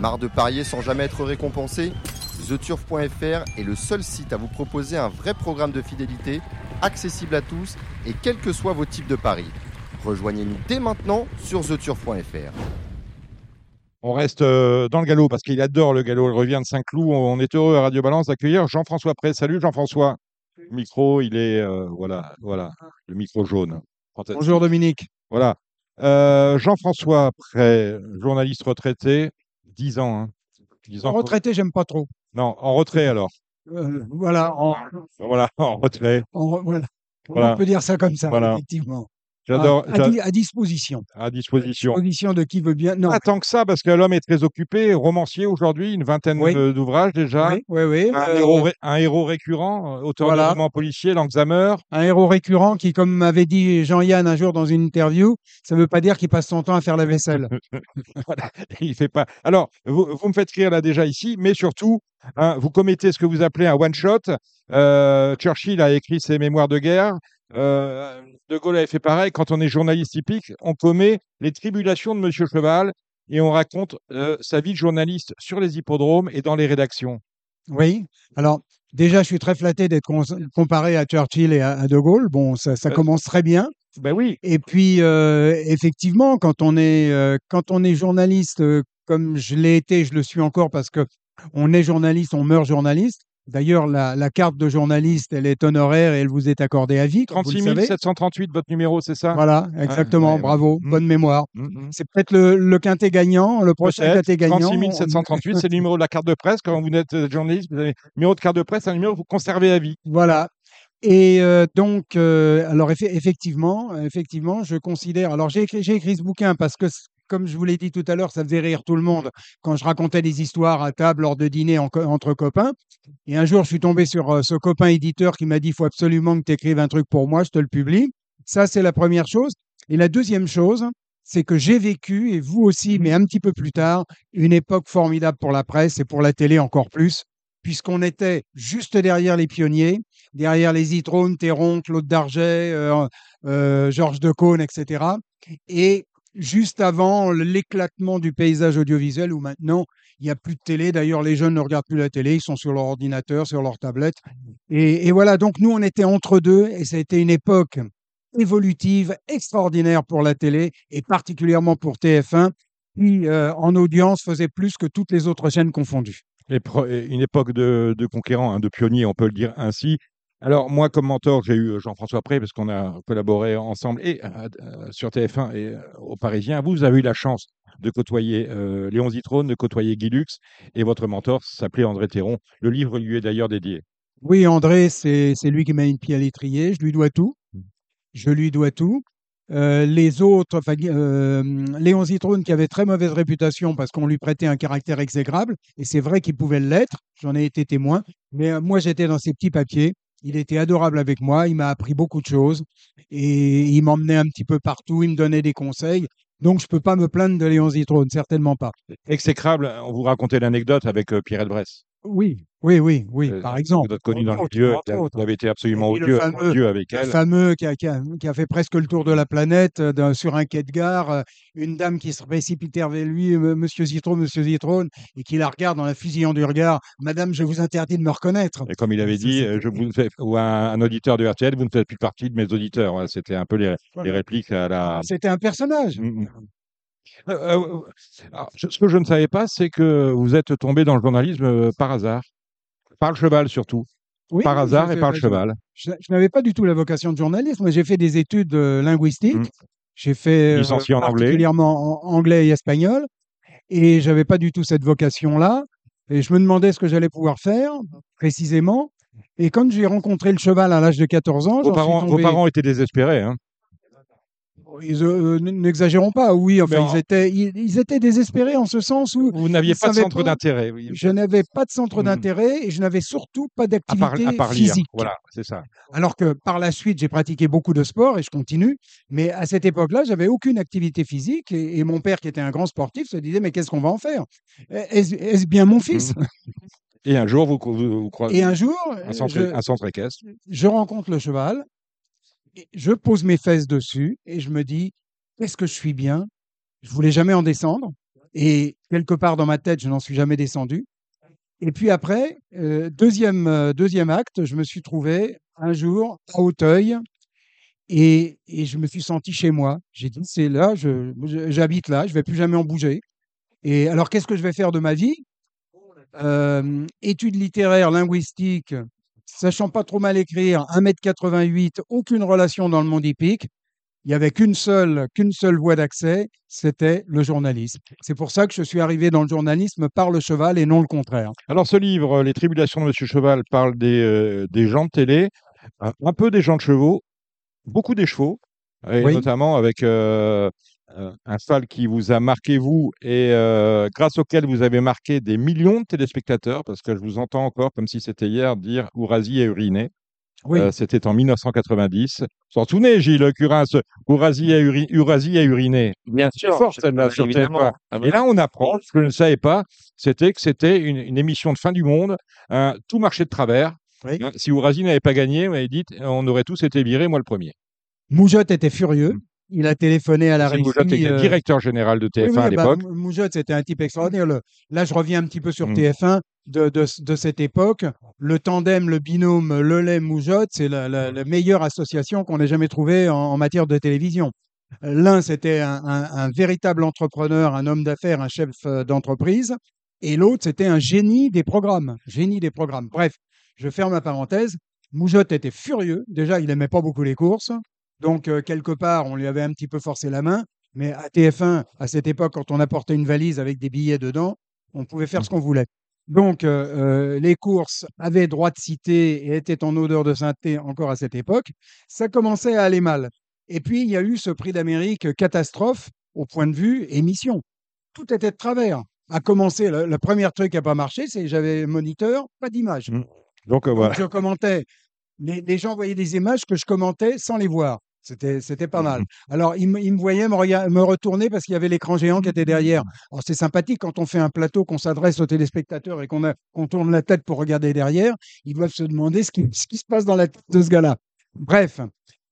Marre de parier sans jamais être récompensé TheTurf.fr est le seul site à vous proposer un vrai programme de fidélité, accessible à tous et quels que soient vos types de paris. Rejoignez-nous dès maintenant sur TheTurf.fr. On reste euh, dans le galop parce qu'il adore le galop. Il revient de Saint-Cloud. On est heureux à Radio Balance d'accueillir Jean-François Pré. Salut Jean-François. Le micro, il est euh, voilà, voilà, le micro jaune. Bonjour Dominique. Voilà. Euh, Jean-François Pré, journaliste retraité, 10 ans. Hein. 10 ans. Retraité, j'aime pas trop. Non, en retrait alors. voilà, en, Voilà, en retrait. en- voilà. Voilà. On peut dire ça comme ça, Voilà. effectivement. J'adore. À, à j'a- di- à disposition. À disposition. Disposition de qui veut bien. Non. Pas tant que ça, parce que l'homme est très occupé, romancier aujourd'hui, une vingtaine Oui. d'ouvrages déjà. Oui, oui, oui. Un, euh, héros, ré- un héros récurrent, euh, auteur Voilà. de romans policiers, Langsamer. un héros récurrent qui, comme m'avait dit Jean-Yann un jour dans une interview, ça ne veut pas dire qu'il passe son temps à faire la vaisselle. Voilà, il fait pas. Alors, vous, vous me faites rire là déjà ici, mais surtout, hein, vous commettez ce que vous appelez un one-shot. Euh, Churchill a écrit ses mémoires de guerre. Euh, de Gaulle avait fait pareil. Quand on est journaliste typique, on commet les tribulations de Monsieur Cheval et on raconte euh, sa vie de journaliste sur les hippodromes et dans les rédactions. Oui. Alors, déjà, je suis très flatté d'être comparé à Churchill et à, à De Gaulle. Bon, ça, ça Euh, commence très bien. Ben oui, Et puis, effectivement, quand on est, quand on est journaliste, comme je l'ai été, je le suis encore parce que on est journaliste, on meurt journaliste. D'ailleurs, la, la carte de journaliste, elle est honoraire et elle vous est accordée à vie. comme vous 36 le savez. 738, votre numéro, c'est ça? Voilà, exactement. ouais, bravo, ouais. bonne mémoire. Mm, mm. C'est peut-être le, le quintet gagnant, le prochain quintet gagnant. 36 on- 738, c'est le numéro de la carte de presse. Quand vous êtes euh, journaliste, vous avez le numéro de carte de presse, un numéro que vous conservez à vie. Voilà. Et euh, donc, euh, alors effe- effectivement, effectivement, je considère. Alors j'ai écrit, écrit ce bouquin parce que, comme je vous l'ai dit tout à l'heure, ça faisait rire tout le monde quand je racontais des histoires à table lors de co- entre copains. Et un jour, je suis tombé sur euh, ce copain éditeur qui m'a dit, il faut absolument que tu écrives un truc pour moi, je te le publie. Ça, c'est la première chose. Et la deuxième chose, c'est que j'ai vécu, et vous aussi, mais un petit peu plus tard, une époque formidable pour la presse et pour la télé encore plus, puisqu'on était juste derrière les pionniers, derrière les Zitrone, Théron, Claude Darget, euh, euh, Georges Decaune, etc. Et juste avant l'éclatement du paysage audiovisuel où maintenant il n'y a plus de télé. D'ailleurs, les jeunes ne regardent plus la télé, ils sont sur leur ordinateur, sur leur tablette. Et, voilà, donc nous, on était entre deux et ça a été une époque évolutive, extraordinaire pour la télé et particulièrement pour TF1 qui, euh, en audience, faisait plus que toutes les autres chaînes confondues. Une époque de, conquérants, hein, de pionniers, on peut le dire ainsi. Alors, moi, comme mentor, j'ai eu Jean-François Pré, parce qu'on a collaboré ensemble et euh, euh, sur TF1 et euh, aux Parisiens. Vous, avez eu la chance de côtoyer euh, Léon Zitrone, de côtoyer Guy Lux, et votre mentor s'appelait André Théron. Le livre lui est d'ailleurs dédié. Oui, André, c'est lui qui m'a le pied à l'étrier. Je lui dois tout. Je lui dois tout. Euh, les autres, enfin, euh, Léon Zitrone, qui avait très mauvaise réputation parce qu'on lui prêtait un caractère exécrable, et c'est vrai qu'il pouvait l'être, j'en ai été témoin, mais euh, moi j'étais dans ces petits papiers. Il était adorable avec moi, il m'a appris beaucoup de choses, et il m'emmenait un petit peu partout, il me donnait des conseils. Donc je ne peux pas me plaindre de Léon Zitrone, certainement pas. Exécrable, on vous racontait l'anecdote avec euh, Pierrette Bresse. Oui, oui, oui, oui, Euh, par exemple. Connu dans le milieu, vous avez été absolument le odieux, fameux- odieux avec Le elle. fameux qui a, qui a- qui a fait presque le tour de la planète euh, sur un quai de gare, euh, une dame qui se précipitait vers lui, Monsieur Zitrone, Monsieur Zitrone, et qui la regarde dans la fusillant du regard, Madame, je vous interdis de me reconnaître. Et comme il avait dit, je vous fais, ou un, un auditeur de RTL, vous ne faites plus partie de mes auditeurs. Voilà, C'était un peu les, répliques à la. C'était un personnage. Mm, mm. Alors, ce que je ne savais pas, c'est que vous êtes tombé dans le journalisme par hasard, par le cheval surtout, Oui, par hasard et par le cheval. Je, je n'avais pas du tout la vocation de journaliste, mais j'ai fait des études euh, linguistiques. Mm. J'ai fait euh, Licencié en anglais. particulièrement en anglais et espagnol, et j'avais pas du tout cette vocation-là. Et je me demandais ce que j'allais pouvoir faire précisément. Et quand j'ai rencontré le cheval à l'âge de 14 ans, Vos vos parents étaient désespérés. Hein. Euh, n- n'exagérons pas, oui, enfin, en- ils, étaient, ils, ils étaient désespérés en ce sens où Vous n'aviez pas de centre d'intérêt. je n'avais pas de centre Mhm. d'intérêt et je n'avais surtout pas d'activité à part lire. physique. Voilà, c'est ça. Alors que par la suite, j'ai pratiqué beaucoup de sport et je continue. Mais à cette époque-là, j'avais aucune activité physique et, et mon père, qui était un grand sportif, se disait Mais qu'est-ce qu'on va en faire? Est-ce bien mon fils? Et un jour, vous, vous, vous croisez Et un jour, un centre, je, un centre équestre. je rencontre le cheval, je pose mes fesses dessus et je me dis Qu'est-ce que je suis bien? Je voulais jamais en descendre. Et quelque part dans ma tête, je n'en suis jamais descendu. Et puis après, euh, deuxième, euh, deuxième acte, je me suis trouvé un jour à Hauteuil et, et je me suis senti chez moi. J'ai dit, c'est là, j'habite là, je vais plus jamais en bouger. Et alors, qu'est-ce que je vais faire de ma vie? Euh, Études littéraires, linguistiques, sachant pas trop mal écrire, 1m88, aucune relation dans le monde hippique. Il n'y avait qu'une seule, qu'une seule voie d'accès, c'était le journalisme. C'est pour ça que je suis arrivé dans le journalisme par le cheval et non le contraire. Alors, ce livre, Les Tribulations de Monsieur Cheval, parle des, euh, des gens de télé, un peu des gens de chevaux, beaucoup des chevaux, et Oui. notamment avec euh, un cheval qui vous a marqué, vous, et euh, grâce auquel vous avez marqué des millions de téléspectateurs, parce que je vous entends encore, comme si c'était hier, dire Ourasi a uriné. Oui, Euh, C'était en 1990. Vous vous en souvenez, Gilles Curins, Ourasi a, uri- Ourasi a uriné? Bien C'est fort, celle-là, sur évidemment. TF1. Ah bah, Et là, on apprend, ce que je ne savais pas, c'était que c'était une, une émission de fin du monde, hein, tout marchait de travers. Oui. Hein, Si Ourasi n'avait pas gagné, on dit, on aurait tous été virés, moi le premier. Moujotte était furieux. Il a téléphoné à la régie. Moujotte était euh, directeur général de TF1 Oui, oui, à bah, l'époque. Mou- Moujotte, c'était un type extraordinaire. Le- Là, je reviens un petit peu sur Mm. TF1 de, de, de cette époque. Le tandem, le binôme Lelay-Moujotte, c'est la, la- la meilleure association qu'on ait jamais trouvée en, en matière de télévision. L'un, c'était un, un- un véritable entrepreneur, un homme d'affaires, un chef euh, d'entreprise. Et l'autre, c'était un génie des programmes. Génie des programmes. Bref, je ferme la parenthèse. Moujotte était furieux. Déjà, il aimait pas beaucoup les courses. Donc, euh, quelque part, on lui avait un petit peu forcé la main. Mais à TF1, à cette époque, quand on apportait une valise avec des billets dedans, on pouvait faire ce qu'on voulait. Donc, euh, euh, les courses avaient droit de citer et étaient en odeur de sainteté encore à cette époque. Ça commençait à aller mal. Et puis, il y a eu ce prix d'Amérique catastrophe au point de vue émission. Tout était de travers. À commencer, le, le premier truc qui n'a pas marché, c'est que j'avais moniteur, pas d'image. Mm. Donc euh, Donc, voilà. je commentais. Les, les gens voyaient des images que je commentais sans les voir. C'était, c'était pas mal. Alors, ils, me- ils me voyaient me, rega- me retourner parce qu'il y avait l'écran géant qui était derrière. Alors, c'est sympathique quand on fait un plateau, qu'on s'adresse aux téléspectateurs et qu'on, a- qu'on tourne la tête pour regarder derrière. Ils doivent se demander ce qui, ce qui se passe dans la tête de ce gars-là. Bref.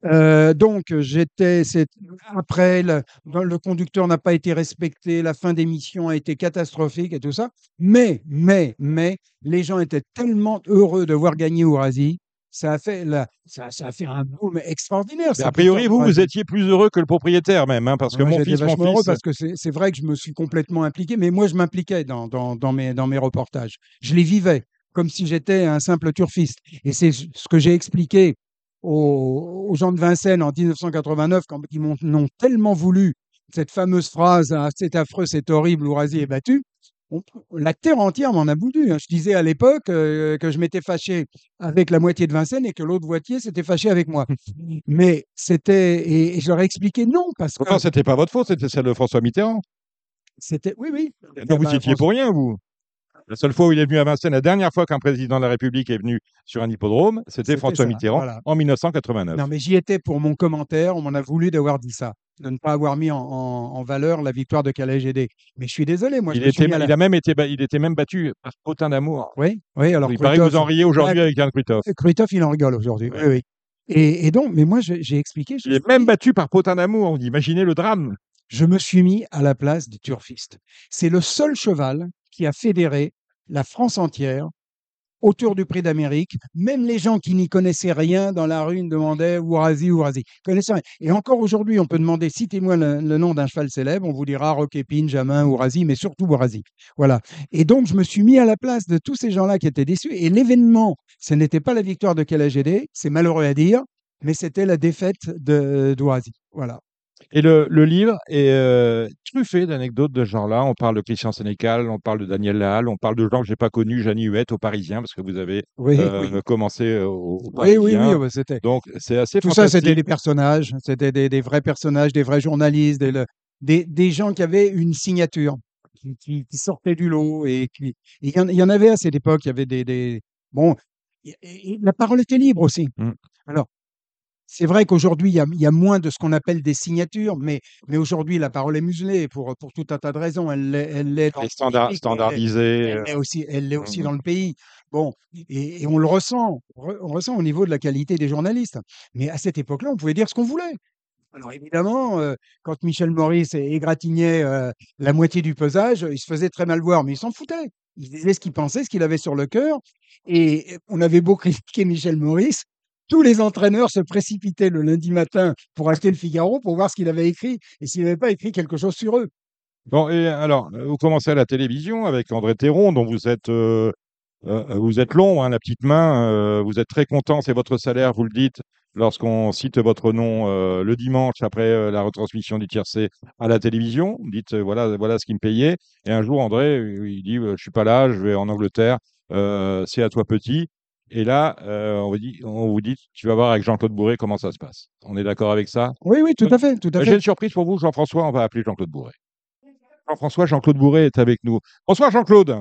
Euh, donc, j'étais. c'est- Après, le, le conducteur n'a pas été respecté, la fin d'émission a été catastrophique et tout ça. Mais, mais, mais, les gens étaient tellement heureux de voir gagner Ourasi. Ça a fait, la, ça, ça a fait un boom extraordinaire. A priori, vous, vous étiez plus heureux que le propriétaire même, hein, parce que mon fils, mon vachement heureux fils, parce que c'est vrai que je me suis complètement impliqué, mais moi, je m'impliquais dans, dans, dans, mes, dans mes reportages. Je les vivais comme si j'étais un simple turfiste. Et c'est ce que j'ai expliqué aux, aux gens de Vincennes en 1989, quand ils m'ont tellement voulu cette fameuse phrase Ah, c'est affreux, c'est horrible, Ourasi est battu. On- la terre entière m'en a voulu. hein. Je disais à l'époque euh, que je m'étais fâché avec la moitié de Vincennes et que l'autre moitié s'était fâché avec moi. Mais c'était. Et, et je leur ai expliqué non, parce que. pourtant, c'était pas votre faute, c'était celle de François Mitterrand. C'était oui, oui. Donc, vous Bah, étiez pour rien, vous. La seule fois où il est venu à Vincennes, la dernière fois qu'un président de la République est venu sur un hippodrome, c'était C'était François ça, Mitterrand voilà. en 1989. Non, mais j'y étais pour mon commentaire. On m'en a voulu d'avoir dit ça, de ne pas avoir mis en, en- en valeur la victoire de Calais GD. Mais je suis désolé, moi. il, je était, la- il a même été, il était même battu par Potin d'amour. Oui, oui. Alors il paraît que vous en riez aujourd'hui avec Yann Krutov. Krutov, il en rigole aujourd'hui. Oui, oui. Et, et donc, mais moi, j'ai expliqué. je Il est même battu par Potin d'amour. Imaginez le drame. je me suis mis à la place des turfistes. C'est le seul cheval qui a fédéré la France entière autour du prix d'Amérique. Même les gens qui n'y connaissaient rien dans la rue me demandaient Ourasi, Ourasi. Et encore aujourd'hui, on peut demander citez-moi le, nom d'un cheval célèbre. On vous dira Roquépine, Jamin, Ourasi, mais surtout Ourasi. Voilà. Et donc, je me suis mis à la place de tous ces gens-là qui étaient déçus. Et l'événement, ce n'était pas la victoire de KLGD, c'est malheureux à dire, mais c'était la défaite de. Voilà. Et le, le livre est euh, truffé d'anecdotes de ce genre-là. On parle de Christian Sénécal, on parle de Daniel Lahalle, on parle de gens que j'ai pas connus, Jeannie Huette au Parisien, parce que vous avez Oui, euh, oui. commencé euh, au, au Oui, Parisien. oui, oui, ouais, c'était. Donc c'est assez Tout ça, c'était des personnages, c'était des, des vrais personnages, des vrais journalistes, des, des, des gens qui avaient une signature, qui, qui- qui sortaient du lot. Et qui- il y, en- il y en avait à cette époque, il y avait des. des- bon, et- et la parole était libre aussi. Mm. Alors, c'est vrai qu'aujourd'hui, il y a, il y a moins de ce qu'on appelle des signatures, mais, mais aujourd'hui, la parole est muselée pour, pour tout un tas de raisons. Elle l'est standard- public, elle l'est- euh, aussi, elle aussi Mhm. dans le pays. Bon, et, et on le ressent, on re- on ressent au niveau de la qualité des journalistes. Mais à cette époque-là, on pouvait dire ce qu'on voulait. Alors évidemment, euh, quand Michel Maurice égratignait euh, la moitié du pesage, il se faisait très mal voir, mais il s'en foutait. Il disait ce qu'il pensait, ce qu'il avait sur le cœur. Et on avait beau critiquer Michel Maurice, tous les entraîneurs se précipitaient le lundi matin pour acheter le Figaro pour voir ce qu'il avait écrit et s'il n'avait pas écrit quelque chose sur eux. Bon, et alors, vous commencez à la télévision avec André Théron, dont vous êtes, euh, euh, vous êtes long, hein, la petite main. euh, vous êtes très content, c'est votre salaire, vous le dites, lorsqu'on cite votre nom le dimanche après la retransmission du tiercé à la télévision. Vous dites, voilà, voilà ce qu'il me payait. Et un jour, André, il dit, je suis pas là, je vais en Angleterre, c'est à toi petit. Et là, euh, on, vous dit, on vous dit, tu vas voir avec Jean-Claude Bourré comment ça se passe. On est d'accord avec ça? Oui, oui, tout à fait, tout à Euh, J'ai fait. une surprise pour vous, Jean-François, on va appeler Jean-Claude Bourré. Jean-François, Jean-Claude Bourré est avec nous. Bonsoir Jean-Claude.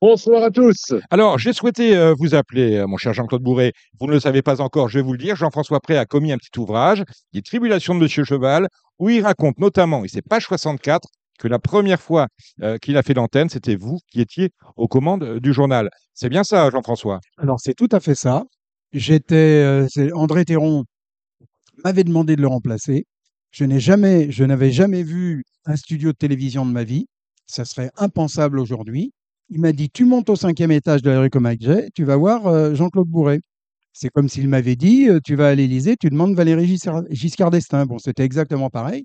Bonsoir à tous. Alors, j'ai souhaité euh, vous appeler, euh, mon cher Jean-Claude Bourré. Vous ne le savez pas encore, je vais vous le dire. Jean-François Pré a commis un petit ouvrage, Les Tribulations de Monsieur Cheval, où il raconte notamment, et c'est page 64, que la première fois euh, qu'il a fait l'antenne, c'était vous qui étiez aux commandes euh, du journal. C'est bien ça, Jean-François? Alors c'est tout à fait ça. J'étais, euh, André Théron m'avait demandé de le remplacer. Je n'ai jamais, je n'avais jamais vu un studio de télévision de ma vie. Ça serait impensable aujourd'hui. Il m'a dit, tu montes au cinquième étage de la rue Comagé, tu vas voir Jean-Claude Bourré. C'est comme s'il m'avait dit, tu vas à l'Élysée, tu demandes Valérie Giscard d'Estaing. Bon, c'était exactement pareil.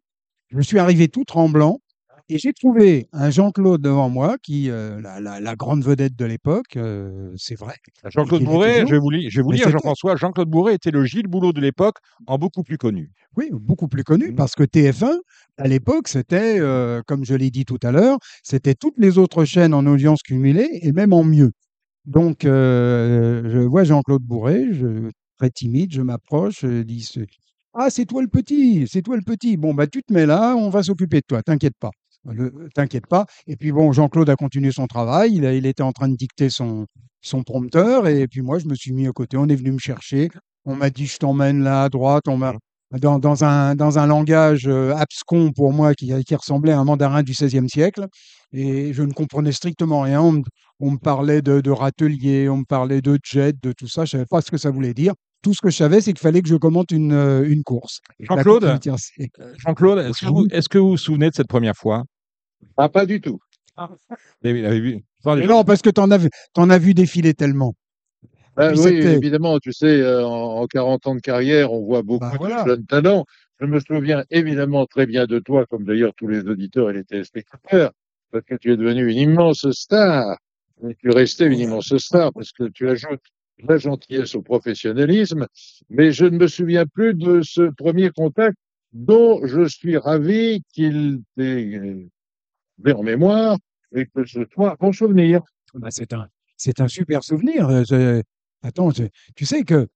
Je suis arrivé tout tremblant et j'ai trouvé un Jean-Claude devant moi, qui, euh, la, la- la grande vedette de l'époque, euh, c'est vrai. Jean-Claude Bourré, je vais vous, li- je vais vous Mais lire, Jean-François, Jean-Claude Bourré était le Gilles Boulot de l'époque, en beaucoup plus connu. Oui, beaucoup plus connu, Mmh. parce que TF1, à l'époque, c'était, euh, comme je l'ai dit tout à l'heure, c'était toutes les autres chaînes en audience cumulée et même en mieux. Donc, je vois Jean-Claude Bourré, je, très timide, je m'approche, je dis Ah, c'est toi le petit, c'est toi le petit. Bon, bah, tu te mets là, on va s'occuper de toi, t'inquiète pas. Le- T'inquiète pas. Et puis, bon, Jean-Claude a continué son travail, il, a- il était en train de dicter son, son prompteur, et puis moi, je me suis mis à côté, on est venu me chercher, on m'a dit je t'emmène là à droite, on m'a dans, dans un, dans un langage euh, abscon pour moi qui, qui ressemblait à un mandarin du XVIe siècle. Et je ne comprenais strictement rien. On me, on me parlait de, de râtelier, on me parlait de jet, de tout ça. Je ne savais pas ce que ça voulait dire. Tout ce que je savais, c'est qu'il fallait que je commente une, euh, une course. La Jean-Claude, euh, Jean-Claude, est-ce que, vous- est-ce que vous vous souvenez de cette première fois? Ah, pas du tout. Vu Mais non, parce que tu en, as vu- t'en as vu défiler tellement. Ben puis oui, c'était- évidemment, tu sais, euh, en, en 40 ans de carrière, on voit beaucoup Bah, de voilà. jeunes talents. Je me souviens évidemment très bien de toi, comme d'ailleurs tous les auditeurs et les téléspectateurs, parce que tu es devenu une immense star. Et tu restais une immense star parce que tu ajoutes la gentillesse au professionnalisme. Mais je ne me souviens plus de ce premier contact dont je suis ravi qu'il t'ait en mémoire et que ce soit un bon souvenir. Bah, c'est un, un super souvenir. Euh, attends, tu sais que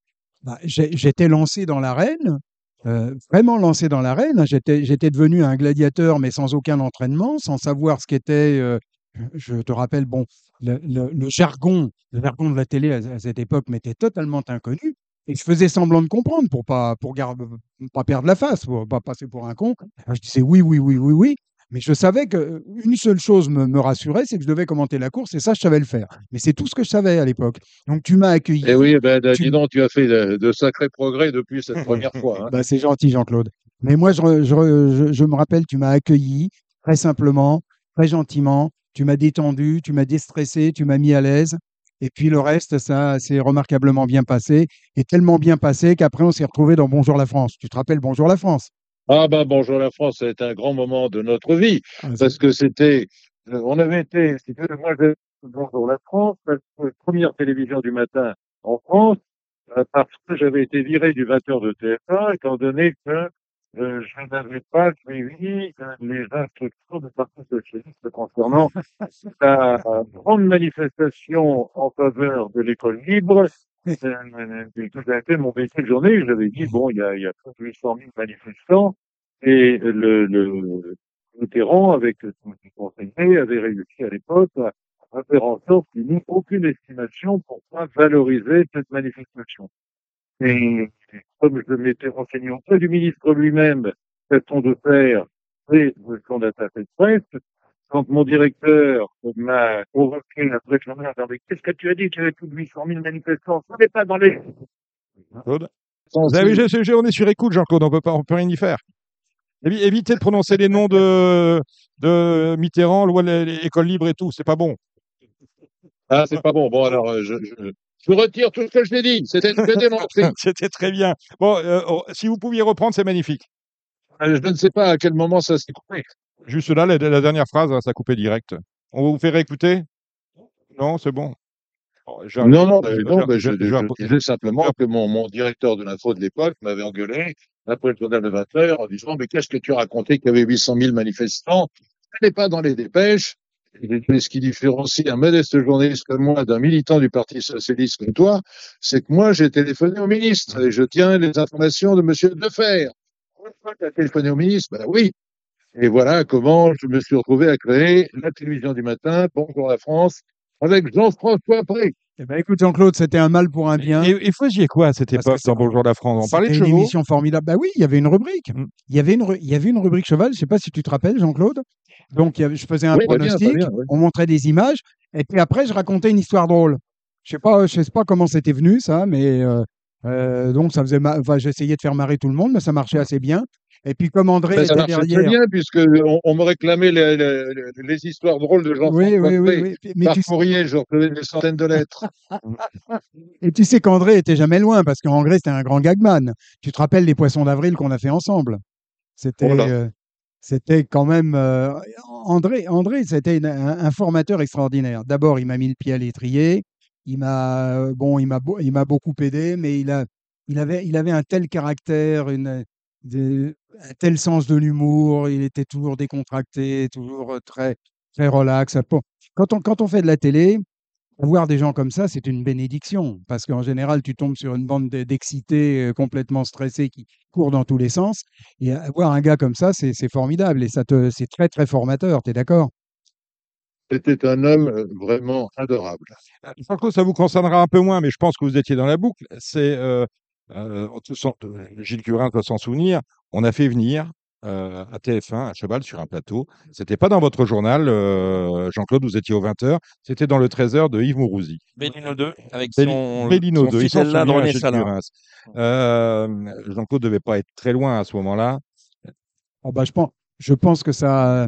bah, j'étais lancé dans l'arène, euh, vraiment lancé dans l'arène. J'étais, j'étais devenu un gladiateur, mais sans aucun entraînement, sans savoir ce qu'était. euh, je te rappelle, bon, le, jargon, le jargon de la télé à, cette époque m'était totalement inconnu. Et je faisais semblant de comprendre pour pas pour pas perdre la face, pour pas passer pour un con. Je disais oui, oui, oui, oui, oui. Mais je savais qu'une seule chose me, me rassurait, c'est que je devais commenter la course, et ça, je savais le faire. Mais c'est tout ce que je savais à l'époque. Donc, tu m'as accueilli. Eh oui, ben, Tu- dis donc, tu as fait de, de sacrés progrès depuis cette première fois. hein. Bah, c'est gentil, Jean-Claude. Mais moi, je, re- je re- je- je me rappelle, tu m'as accueilli très simplement, très gentiment. Tu m'as détendu, tu m'as déstressé, tu m'as mis à l'aise. Et puis le reste, ça s'est remarquablement bien passé. Et tellement bien passé qu'après, on s'est retrouvé dans Bonjour la France. Tu te rappelles Bonjour la France? Ah ben bonjour la France, ça a été un grand moment de notre vie Ah, parce que c'était, euh, on avait été, si tu veux, moi j'ai bonjour la France, la première télévision du matin en France, euh, parce que j'avais été viré du 20h de TF1 étant donné que euh, je n'avais pas suivi les instructions du Parti socialiste concernant la grande manifestation en faveur de l'école libre. Tout a été mon métier de journée. J'avais dit, bon, il y a, il y a plus de 800 000 manifestants et le, le Mitterrand, avec son conseiller, avait réussi à l'époque à, faire en sorte qu'il n'y ait aucune estimation pour pas valoriser cette manifestation. Et comme je m'étais renseigné auprès du ministre lui-même, façon de faire, et de son attaché de presse, quand mon directeur m'a convoqué après que j'en ai regardé, qu'est-ce que tu as dit qu'il y avait plus de 800 000 manifestants? Ce n'est pas dans les... Claude? Vous avez on est sur écoute, Jean-Claude, on peut pas, on peut rien y faire. Évi- Évitez de prononcer les noms de, de Mitterrand, écoles libres et tout, c'est pas bon. Ah, c'est pas bon. Bon, alors, euh, je, je, je retire tout ce que je t'ai dit. C'était. C'était très bien. Bon, euh, oh, si vous pouviez reprendre, c'est magnifique. Euh, Je ne sais pas à quel moment ça s'est coupé. Juste là, la, la dernière phrase, hein, ça a coupé direct. On vous fait réécouter? Non, c'est bon. Oh, Non, non, non, je disais simplement que mon, mon directeur de l'info de l'époque m'avait engueulé après le journal de 20 heures en disant Mais qu'est-ce que tu raconté qu'il y avait 800 000 manifestants? Ce n'est pas dans les dépêches. Ce qui différencie un modeste journaliste comme moi d'un militant du Parti Socialiste comme toi, c'est que moi, j'ai téléphoné au ministre et je tiens les informations de Monsieur Defer. Tu as téléphoné au ministre Ben oui. Et voilà comment je me suis retrouvé à créer la télévision du matin, Bonjour la France, avec Jean-François Pré. Eh ben, écoute, Jean-Claude, c'était un mal pour un bien. Et, et quoi à cette Parce époque dans Bonjour la France On parlait de C'était une chevaux émission formidable. Bah oui, il y avait une rubrique. Mm. Il y avait une, il y avait une rubrique cheval. Je sais pas si tu te rappelles, Jean-Claude. Donc, il y avait- je faisais un Oui, bien, pronostic. bien, oui. On montrait des images. Et puis après, je racontais une histoire drôle. Je sais pas, je sais pas comment c'était venu, ça, mais euh, euh, donc ça faisait. ma- Enfin, j'essayais de faire marrer tout le monde, mais ça marchait assez bien. Et puis comme André Ben, ça était très derrière. bien, puisque on, on me réclamait les, les- les- les histoires drôles de Jean-François Oui, oui, oui, Pré. oui. Mais Par tu, courrier, je recevais des centaines de lettres. et tu sais qu'André était jamais loin parce qu'André c'était un grand gagman. Tu te rappelles les poissons d'avril qu'on a fait ensemble? C'était, Oh euh, c'était quand même euh, André. André, c'était une- un, un formateur extraordinaire. D'abord, il m'a mis le pied à l'étrier. Il m'a, euh, bon, il m'a, il m'a beaucoup aidé, mais il a, il avait, il avait un tel caractère, une, un tel sens de l'humour. Il était toujours décontracté, toujours euh, très, très relax. Bon, Quand on, quand on fait de la télé, avoir des gens comme ça, c'est une bénédiction, parce qu'en général, tu tombes sur une bande de- d'excités euh, complètement stressés qui courent dans tous les sens. Et avoir un gars comme ça, c'est formidable et ça te, c'est très très formateur. T'es d'accord? C'était un homme euh, vraiment adorable. Jean-Claude, ça vous concernera un peu moins, mais je pense que vous étiez dans la boucle. C'est euh, euh, euh, Gilles Curin doit s'en souvenir. On a fait venir euh, à TF1 à cheval sur un plateau. C'était pas dans votre journal, euh, Jean-Claude. Vous étiez au 20h. C'était dans le 13h de Yves Mourouzi. Bellino 2 avec son, Bellino son 2, il. Curin. Euh, Jean-Claude devait pas être très loin à ce moment-là. Oh, bah, je, pense, je pense que ça.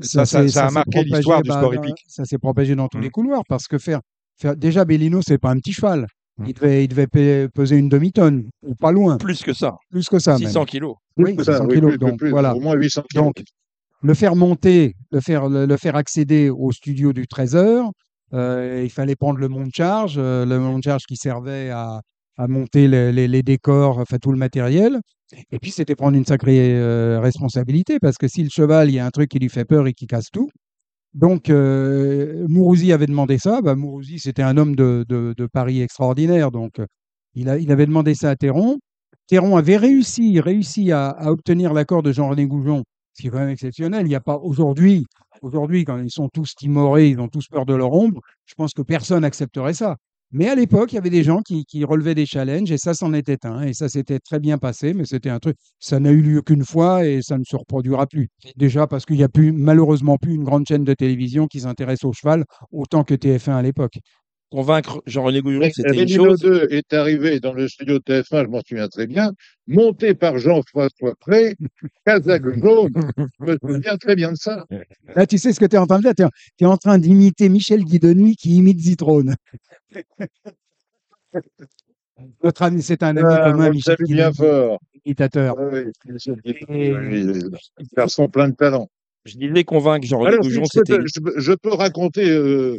Ça- ça- s'est- ça a marqué l'histoire du sport hippique. Ça s'est propagé dans tous les couloirs parce que faire. faire déjà, Bellino, c'est pas un petit cheval. Mm. Il devait, il devait pe- peser une demi-tonne, ou pas loin, Plus que ça, plus que ça. même. 600 kilos. Oui, Plus que ça, 600 oui, kilos. plus- donc, plus, voilà. Au moins 800 kilos. Donc, le faire monter, le faire, le, le faire accéder au studio du 13h, euh, il fallait prendre le monte charge, euh, le monte charge qui servait à, à monter les, les- les décors, enfin tout le matériel. Et puis c'était prendre une sacrée euh, responsabilité parce que si le cheval, il y a un truc qui lui fait peur et qui casse tout. Donc euh, Mourouzi avait demandé ça. Bah, Mourouzi, c'était un homme de, de, Paris extraordinaire. Donc euh, il, a, il avait demandé ça à Théron. Théron avait réussi, réussi à, à obtenir l'accord de Jean-René Goujon ce qui est quand même exceptionnel. Il n'y a pas aujourd'hui, aujourd'hui, quand ils sont tous timorés, ils ont tous peur de leur ombre, je pense que personne n'accepterait ça. Mais à l'époque, il y avait des gens qui, relevaient des challenges et ça, c'en était un. Et ça s'était très bien passé, mais c'était un truc. Ça n'a eu lieu qu'une fois et ça ne se reproduira plus. Déjà parce qu'il n'y a plus, malheureusement plus une grande chaîne de télévision qui s'intéresse au cheval autant que TF1 à l'époque. Convaincre Jean-René Goujon, Mais c'était une chose. 2 est arrivé dans le studio de TF1, je m'en souviens très bien, monté par Jean-François Pré, Kazakh jaune. Je me souviens très bien de ça. Là, tu sais ce que tu es en train de faire Tu es, en train d'imiter Michel Guidoni qui imite Zitrone. Notre ami, c'est un ami Ah, commun, Michel salue bien Guidoni, fort. imitateur. Ah oui, Michel Guidoni, Et- Garçon plein de talent. Je disais convaincre Jean-René Goujon, je, je peux- raconter, euh,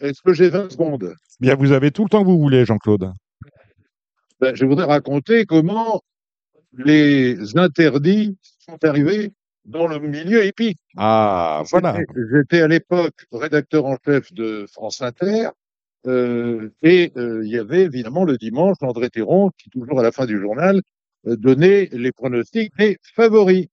est-ce que j'ai 20 secondes? Bien, vous avez tout le temps que vous voulez, Jean-Claude. Ben, Je voudrais raconter comment les interdits sont arrivés dans le milieu hippique. Ah, voilà. J'étais- à l'époque rédacteur en chef de France Inter. euh, et euh, il y avait évidemment le dimanche André Théron qui, toujours à la fin du journal, euh, donnait les pronostics des favoris.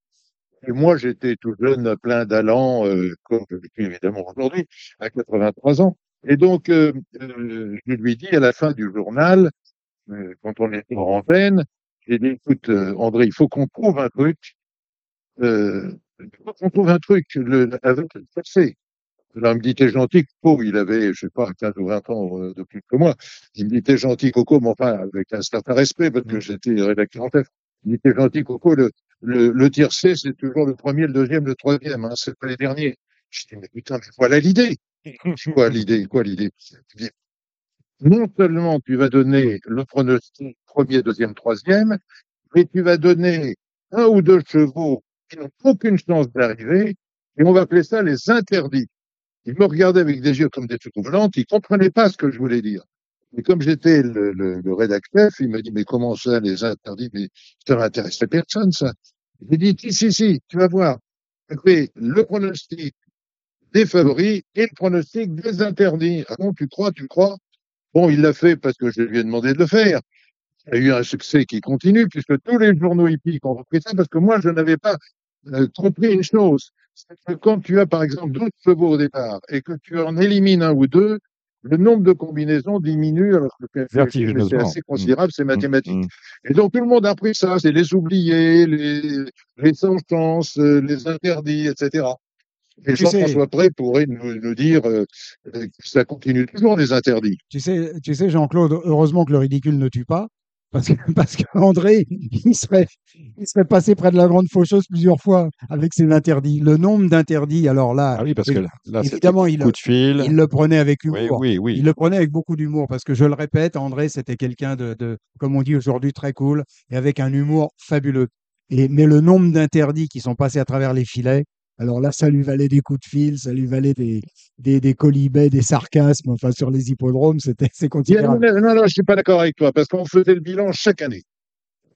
Et moi, j'étais tout jeune, plein d'allant, euh, comme je le suis évidemment aujourd'hui, à 83 ans. Et donc, euh, euh, je lui dis à la fin du journal, euh, quand on était en antenne, j'ai dit, écoute, euh, André, il faut qu'on trouve un truc, euh, il faut qu'on trouve un truc le, avec le passé. Alors, il me dit, t'es gentil, Coco. Il avait, je sais pas, 15 ou 20 ans de plus que moi. Il me dit, t'es gentil, Coco, mais enfin, avec un certain respect, parce que j'étais rédacteur en chef. Il me dit, t'es gentil, Coco. Le, le, le tiercé, c'est toujours le premier, le deuxième, le troisième, hein, c'est pas les derniers. Je dis, mais putain, mais voilà l'idée. Quoi l'idée? Quoi l'idée? Non seulement tu vas donner le pronostic premier, deuxième, troisième, mais tu vas donner un ou deux chevaux qui n'ont aucune chance d'arriver, et on va appeler ça les interdits. Il me regardait avec des yeux comme des troublantes, il comprenait pas ce que je voulais dire. Et comme j'étais le, le, le rédacteur, il m'a dit, mais comment ça, les interdits? Mais ça n'intéressait personne, ça. J'ai dit, si, si, si, tu vas voir. Écoutez, le pronostic des favoris et le pronostic des interdits. Ah bon, tu crois, tu crois? Bon, il l'a fait parce que je lui ai demandé de le faire. Il a eu un succès qui continue puisque tous les journaux hippiques ont repris ça parce que moi, je n'avais pas euh, compris une chose. C'est que quand tu as, par exemple, 12 chevaux au départ et que tu en élimines un ou deux, le nombre de combinaisons diminue alors que c'est Vertigineusement. assez considérable, c'est mathématique. Mm. Et donc tout le monde a appris ça, c'est les oubliés, les, les sans chance, euh, les interdits, etc. Et Jean-François Pré pourrait nous, nous dire euh, euh, que ça continue toujours les interdits. Tu sais, tu sais, Jean-Claude, heureusement que le ridicule ne tue pas, parce que parce qu'André, il serait, il serait passé près de la grande faucheuse plusieurs fois avec ses interdits. Le nombre d'interdits, alors là, Ah oui, parce que là, évidemment, il, coup de fil. il le prenait avec Oui, humour. oui, oui. Il le prenait avec beaucoup d'humour parce que je le répète, André, c'était quelqu'un de, de, comme on dit aujourd'hui, très cool et avec un humour fabuleux. Et, mais le nombre d'interdits qui sont passés à travers les filets, alors là, ça lui valait des coups de fil, ça lui valait des, des, des colibets, des sarcasmes, enfin, sur les hippodromes, c'était, c'est Non, considérable. non, non, je suis pas d'accord avec toi, parce qu'on faisait le bilan chaque année.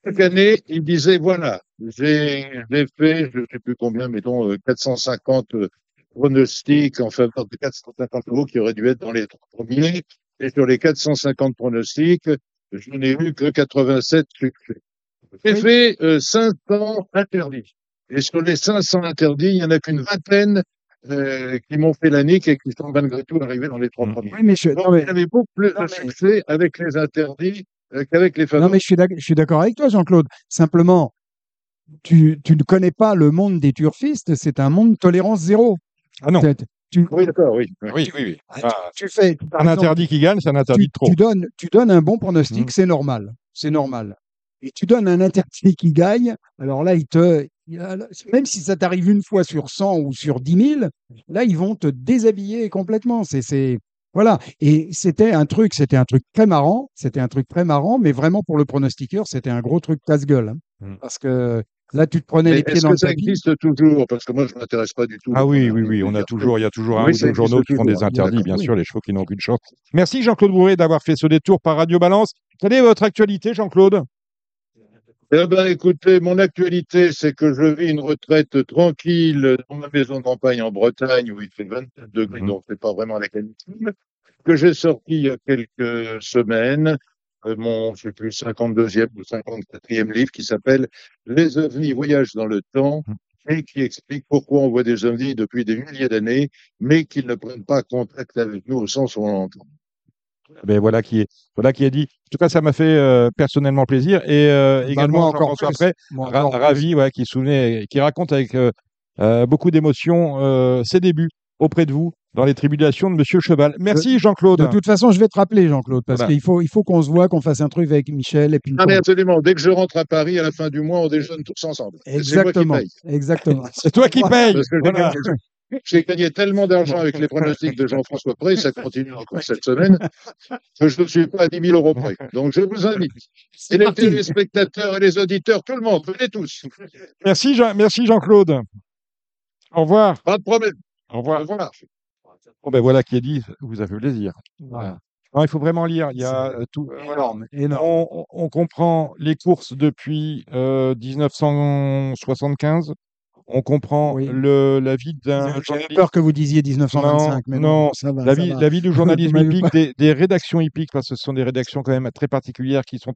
Chaque année, il disait, voilà, j'ai j'ai fait, je sais plus combien, mettons, euh, 450 euh, pronostics en faveur de 450 euros qui auraient dû être dans les trois premiers. Et sur les 450 pronostics, je n'ai eu que 87 succès. J'ai fait euh, 500 interdits. Et sur les 500 interdits, il y en a qu'une vingtaine euh, qui m'ont fait la nique et qui sont malgré tout arrivés dans les trois Mm. premiers. Oui, mais je, Donc, non, mais, il y avait beaucoup plus non, de mais- avec les interdits euh, qu'avec les non, favoris. mais je suis d'accord avec toi, Jean-Claude. Simplement, tu, tu ne connais pas le monde des turfistes, c'est un monde tolérance zéro. Ah non. Tu, Oui, d'accord, oui. Oui, oui, oui. Ah, Ah, tu fais, par un exemple, interdit qui gagne, c'est un interdit tu, de trop. tu donnes, tu donnes un bon pronostic, Mm. c'est normal. C'est normal. Et tu donnes un interdit qui gagne, alors là, il te, même si ça t'arrive une fois sur 100 ou sur 10 000, là, ils vont te déshabiller complètement. C'est, voilà. Et c'était un truc, c'était un truc très marrant. C'était un truc très marrant, mais vraiment pour le pronostiqueur, c'était un gros truc casse-gueule. hein. Mm. Parce que là, tu te prenais Mais les pieds Est-ce dans que le ça tapis. existe toujours? Parce que moi, je m'intéresse pas du tout. Ah oui, oui, oui, on a toujours, il y a toujours un Oui, ou ça deux journaux qui font des bien interdits, bien oui. sûr, les chevaux qui n'ont aucune chance. Merci Jean-Claude Bourré d'avoir fait ce détour par Radio Balance. Quelle est votre actualité, Jean-Claude? Eh ben, écoutez, mon actualité, c'est que je vis une retraite tranquille dans ma maison de campagne en Bretagne où il fait 27 degrés, Mhm. donc c'est pas vraiment la canicule. Que j'ai sorti il y a quelques semaines, euh, mon, je sais plus, 52e ou 54e livre qui s'appelle Les ovnis voyagent dans le temps Mhm. et qui explique pourquoi on voit des ovnis depuis des milliers d'années, mais qu'ils ne prennent pas contact avec nous au sens où on l'entend. Ben voilà qui est, voilà qui est dit. En tout cas, ça m'a fait euh, personnellement plaisir et euh, Bah, également encore plus. Moi, ra- plus. ravi, ouais, qui souvenait, qui raconte avec euh, euh, beaucoup d'émotion euh, ses débuts auprès de vous dans les tribulations de Monsieur Cheval. Merci Jean-Claude. De toute façon, je vais te rappeler, Jean-Claude, parce Voilà. qu'il faut, il faut qu'on se voit, qu'on fasse un truc avec Michel et puis Ah, mais absolument. Dès que je rentre à Paris, à la fin du mois, on déjeune tous ensemble. C'est qui Exactement. paye. Exactement. C'est toi qui. Parce que Voilà. J'ai gagné tellement d'argent avec les pronostics de Jean-François Pré, ça continue encore cette semaine, que je ne suis pas à 10 000 euros près. Donc je vous invite. Et les téléspectateurs et les auditeurs, tout le monde, venez tous. Merci Jean, merci Jean-Claude. Au revoir. Pas de problème. Au Au revoir. revoir. Bon ben voilà qui est dit. Vous avez plaisir. Voilà. Non, il faut vraiment lire. Il y a euh, tout. euh, Énorme, énorme. On, on- on comprend les courses depuis euh, 1975. On comprend Oui. le, la vie d'un J'avais journaliste. peur que vous disiez 1925, mais non, non, ça va. La ça vie, va. la vie du journalisme hippique, des, des rédactions hippiques, parce que ce sont des rédactions quand même très particulières qui sont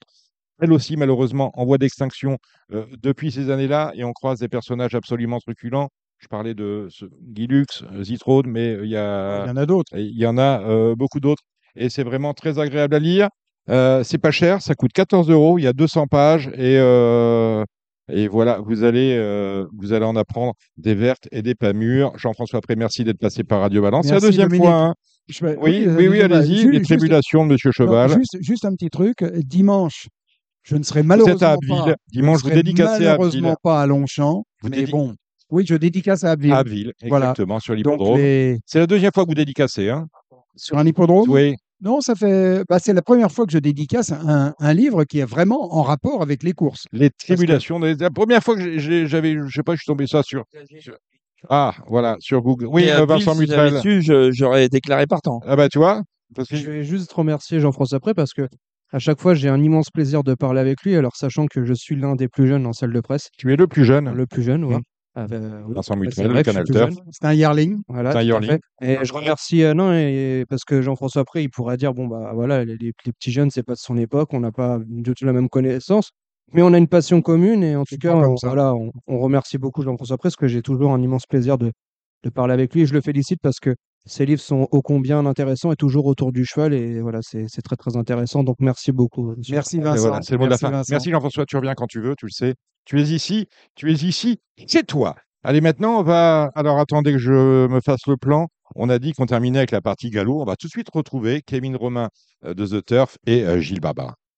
elles aussi malheureusement en voie d'extinction euh, depuis ces années-là, et on croise des personnages absolument truculents. Je parlais de ce, Guy Lux, euh, Zitrone, mais euh, il y a Il y en a d'autres. Il y en a euh, beaucoup d'autres et c'est vraiment très agréable à lire. Euh, c'est pas cher, ça coûte 14 euros, il y a 200 pages et, euh, Et voilà, vous allez, euh, vous allez en apprendre des vertes et des pas mûres. Jean-François Pré, merci d'être passé par Radio Balance. C'est la deuxième Dominique. fois. hein. Je Oui, euh, oui, oui, bah, allez-y. Les tribulations de non, Cheval. juste, juste un petit truc. euh, Dimanche, je ne serai Vous malheureusement êtes à pas. Dimanche, je vous dédicacez à Abbeville. malheureusement pas à Longchamp. Vous mais dédi- bon, oui, je dédicace à Abbeville. À Abbeville, Voilà. exactement, sur l'hippodrome. les... C'est la deuxième fois que vous dédicacez. Hein sur un hippodrome? oui. Non, ça fait. Bah, c'est la première fois que je dédicace un, un livre qui est vraiment en rapport avec les courses. Les tribulations. des- La première fois que j'avais, je sais pas, je suis tombé ça sur. sur- Ah, voilà, sur Google. Oui, Et euh, à Vincent si su, j'aurais déclaré partant. Ah bah tu vois, parce que Je vais juste remercier Jean-François Pré parce que à chaque fois, j'ai un immense plaisir de parler avec lui. Alors, sachant que je suis l'un des plus jeunes en salle de presse, tu es le plus jeune. le plus jeune, ouais. Mm. Ah, ben. Vincent Canal Turf. jeune. C'est un yearling. Voilà, un yearling. Et je remercie euh, non et parce que Jean-François Pré, il pourra dire bon bah voilà les, les- les petits jeunes c'est pas de son époque, on n'a pas du tout la même connaissance, mais on a une passion commune et en tout cas on, voilà on, on remercie beaucoup Jean-François Pré parce que j'ai toujours un immense plaisir de, de parler avec lui et je le félicite parce que ses livres sont ô combien intéressants et toujours autour du cheval et voilà c'est très très intéressant donc merci beaucoup. monsieur. Merci Vincent. voilà, c'est le mot de la Merci, fin. Vincent. Merci Jean-François, tu reviens quand tu veux, tu le sais. Tu es ici, tu es ici, c'est toi. Allez, maintenant, on va. Alors, attendez que je me fasse le plan. On a dit qu'on terminait avec la partie galop. On va tout de suite retrouver Kevin Romain euh, de The Turf et euh, Gilles Barbara.